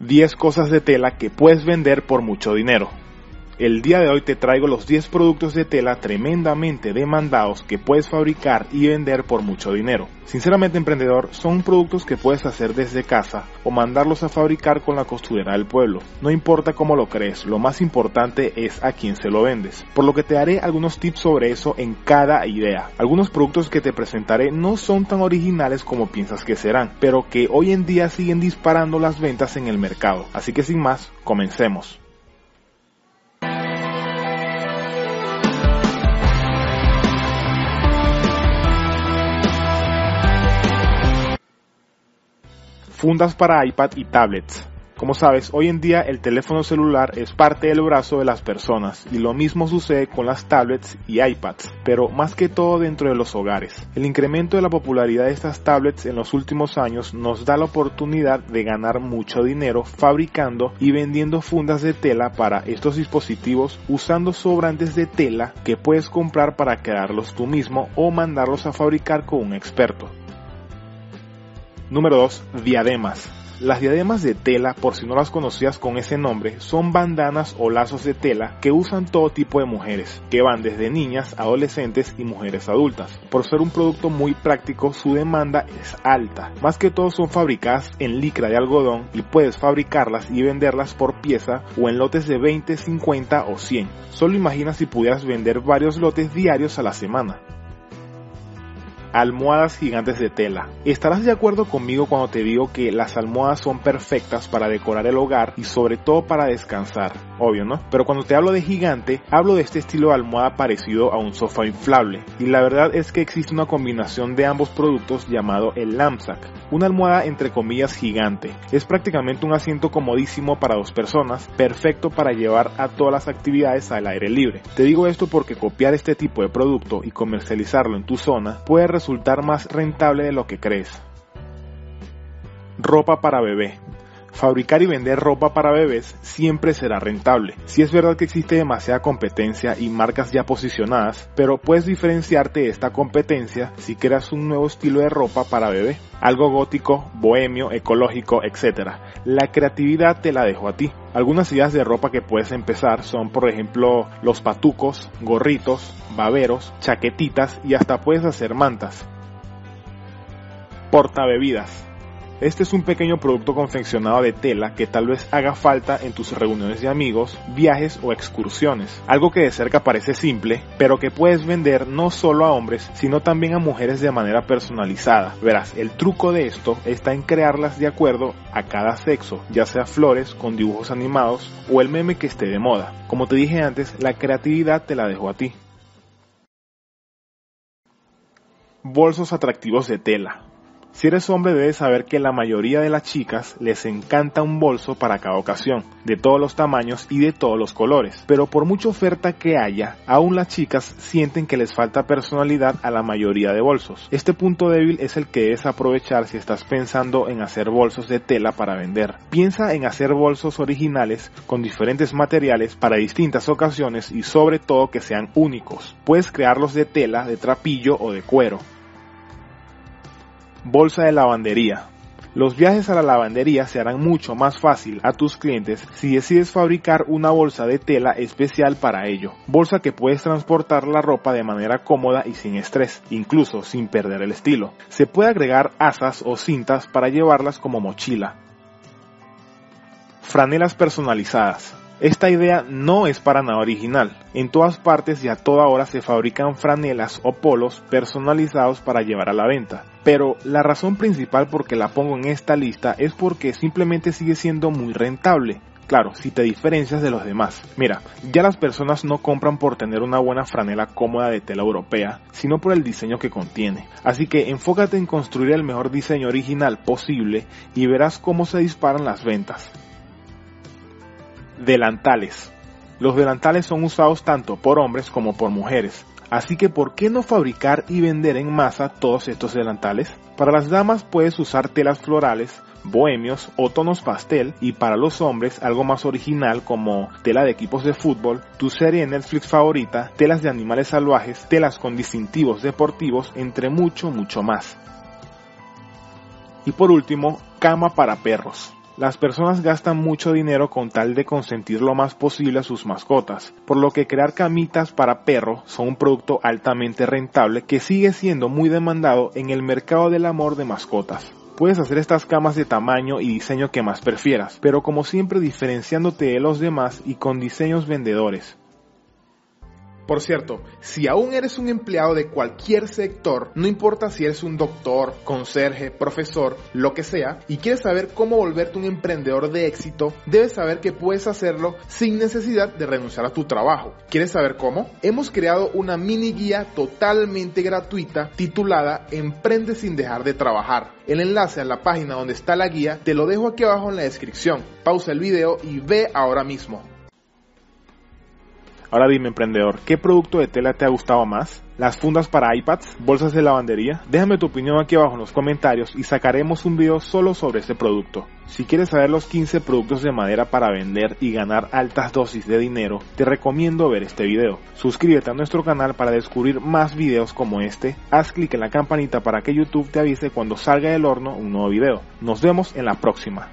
10 cosas de tela que puedes vender por mucho dinero. El día de hoy te traigo los 10 productos de tela tremendamente demandados que puedes fabricar y vender por mucho dinero. Sinceramente emprendedor, son productos que puedes hacer desde casa o mandarlos a fabricar con la costurera del pueblo. No importa cómo lo crees, lo más importante es a quién se lo vendes. Por lo que te daré algunos tips sobre eso en cada idea. Algunos productos que te presentaré no son tan originales como piensas que serán, pero que hoy en día siguen disparando las ventas en el mercado. Así que sin más, comencemos. Fundas para iPad y tablets. Como sabes, hoy en día el teléfono celular es parte del brazo de las personas y lo mismo sucede con las tablets y iPads, pero más que todo dentro de los hogares. El incremento de la popularidad de estas tablets en los últimos años nos da la oportunidad de ganar mucho dinero fabricando y vendiendo fundas de tela para estos dispositivos usando sobrantes de tela que puedes comprar para crearlos tú mismo o mandarlos a fabricar con un experto. Número 2. Diademas. Las diademas de tela, por si no las conocías con ese nombre, son bandanas o lazos de tela que usan todo tipo de mujeres, que van desde niñas, adolescentes y mujeres adultas. Por ser un producto muy práctico, su demanda es alta. Más que todo son fabricadas en licra de algodón y puedes fabricarlas y venderlas por pieza o en lotes de 20, 50 o 100. Solo imagina si pudieras vender varios lotes diarios a la semana almohadas gigantes de tela. Estarás de acuerdo conmigo cuando te digo que las almohadas son perfectas para decorar el hogar y sobre todo para descansar, obvio, ¿no? Pero cuando te hablo de gigante, hablo de este estilo de almohada parecido a un sofá inflable. Y la verdad es que existe una combinación de ambos productos llamado el Lamsack, una almohada entre comillas gigante. Es prácticamente un asiento comodísimo para dos personas, perfecto para llevar a todas las actividades al aire libre. Te digo esto porque copiar este tipo de producto y comercializarlo en tu zona puede resultar resultar más rentable de lo que crees. Ropa para bebé. Fabricar y vender ropa para bebés siempre será rentable. Si es verdad que existe demasiada competencia y marcas ya posicionadas, pero puedes diferenciarte de esta competencia si creas un nuevo estilo de ropa para bebé. Algo gótico, bohemio, ecológico, etc. La creatividad te la dejo a ti. Algunas ideas de ropa que puedes empezar son, por ejemplo, los patucos, gorritos, baberos, chaquetitas y hasta puedes hacer mantas. Porta bebidas. Este es un pequeño producto confeccionado de tela que tal vez haga falta en tus reuniones de amigos, viajes o excursiones. Algo que de cerca parece simple, pero que puedes vender no solo a hombres, sino también a mujeres de manera personalizada. Verás, el truco de esto está en crearlas de acuerdo a cada sexo, ya sea flores con dibujos animados o el meme que esté de moda. Como te dije antes, la creatividad te la dejo a ti. Bolsos atractivos de tela. Si eres hombre debes saber que la mayoría de las chicas les encanta un bolso para cada ocasión, de todos los tamaños y de todos los colores. Pero por mucha oferta que haya, aún las chicas sienten que les falta personalidad a la mayoría de bolsos. Este punto débil es el que debes aprovechar si estás pensando en hacer bolsos de tela para vender. Piensa en hacer bolsos originales con diferentes materiales para distintas ocasiones y sobre todo que sean únicos. Puedes crearlos de tela, de trapillo o de cuero. Bolsa de lavandería. Los viajes a la lavandería se harán mucho más fácil a tus clientes si decides fabricar una bolsa de tela especial para ello. Bolsa que puedes transportar la ropa de manera cómoda y sin estrés, incluso sin perder el estilo. Se puede agregar asas o cintas para llevarlas como mochila. Franelas personalizadas. Esta idea no es para nada original. En todas partes y a toda hora se fabrican franelas o polos personalizados para llevar a la venta. Pero la razón principal por que la pongo en esta lista es porque simplemente sigue siendo muy rentable. Claro, si te diferencias de los demás. Mira, ya las personas no compran por tener una buena franela cómoda de tela europea, sino por el diseño que contiene. Así que enfócate en construir el mejor diseño original posible y verás cómo se disparan las ventas. Delantales. Los delantales son usados tanto por hombres como por mujeres. Así que ¿por qué no fabricar y vender en masa todos estos delantales? Para las damas puedes usar telas florales, bohemios o tonos pastel y para los hombres algo más original como tela de equipos de fútbol, tu serie en Netflix favorita, telas de animales salvajes, telas con distintivos deportivos, entre mucho, mucho más. Y por último, cama para perros. Las personas gastan mucho dinero con tal de consentir lo más posible a sus mascotas, por lo que crear camitas para perro son un producto altamente rentable que sigue siendo muy demandado en el mercado del amor de mascotas. Puedes hacer estas camas de tamaño y diseño que más prefieras, pero como siempre diferenciándote de los demás y con diseños vendedores. Por cierto, si aún eres un empleado de cualquier sector, no importa si eres un doctor, conserje, profesor, lo que sea, y quieres saber cómo volverte un emprendedor de éxito, debes saber que puedes hacerlo sin necesidad de renunciar a tu trabajo. ¿Quieres saber cómo? Hemos creado una mini guía totalmente gratuita titulada Emprende sin dejar de trabajar. El enlace a la página donde está la guía te lo dejo aquí abajo en la descripción. Pausa el video y ve ahora mismo. Ahora dime, emprendedor, ¿qué producto de tela te ha gustado más? ¿Las fundas para iPads? ¿Bolsas de lavandería? Déjame tu opinión aquí abajo en los comentarios y sacaremos un video solo sobre este producto. Si quieres saber los 15 productos de madera para vender y ganar altas dosis de dinero, te recomiendo ver este video. Suscríbete a nuestro canal para descubrir más videos como este. Haz clic en la campanita para que YouTube te avise cuando salga del horno un nuevo video. Nos vemos en la próxima.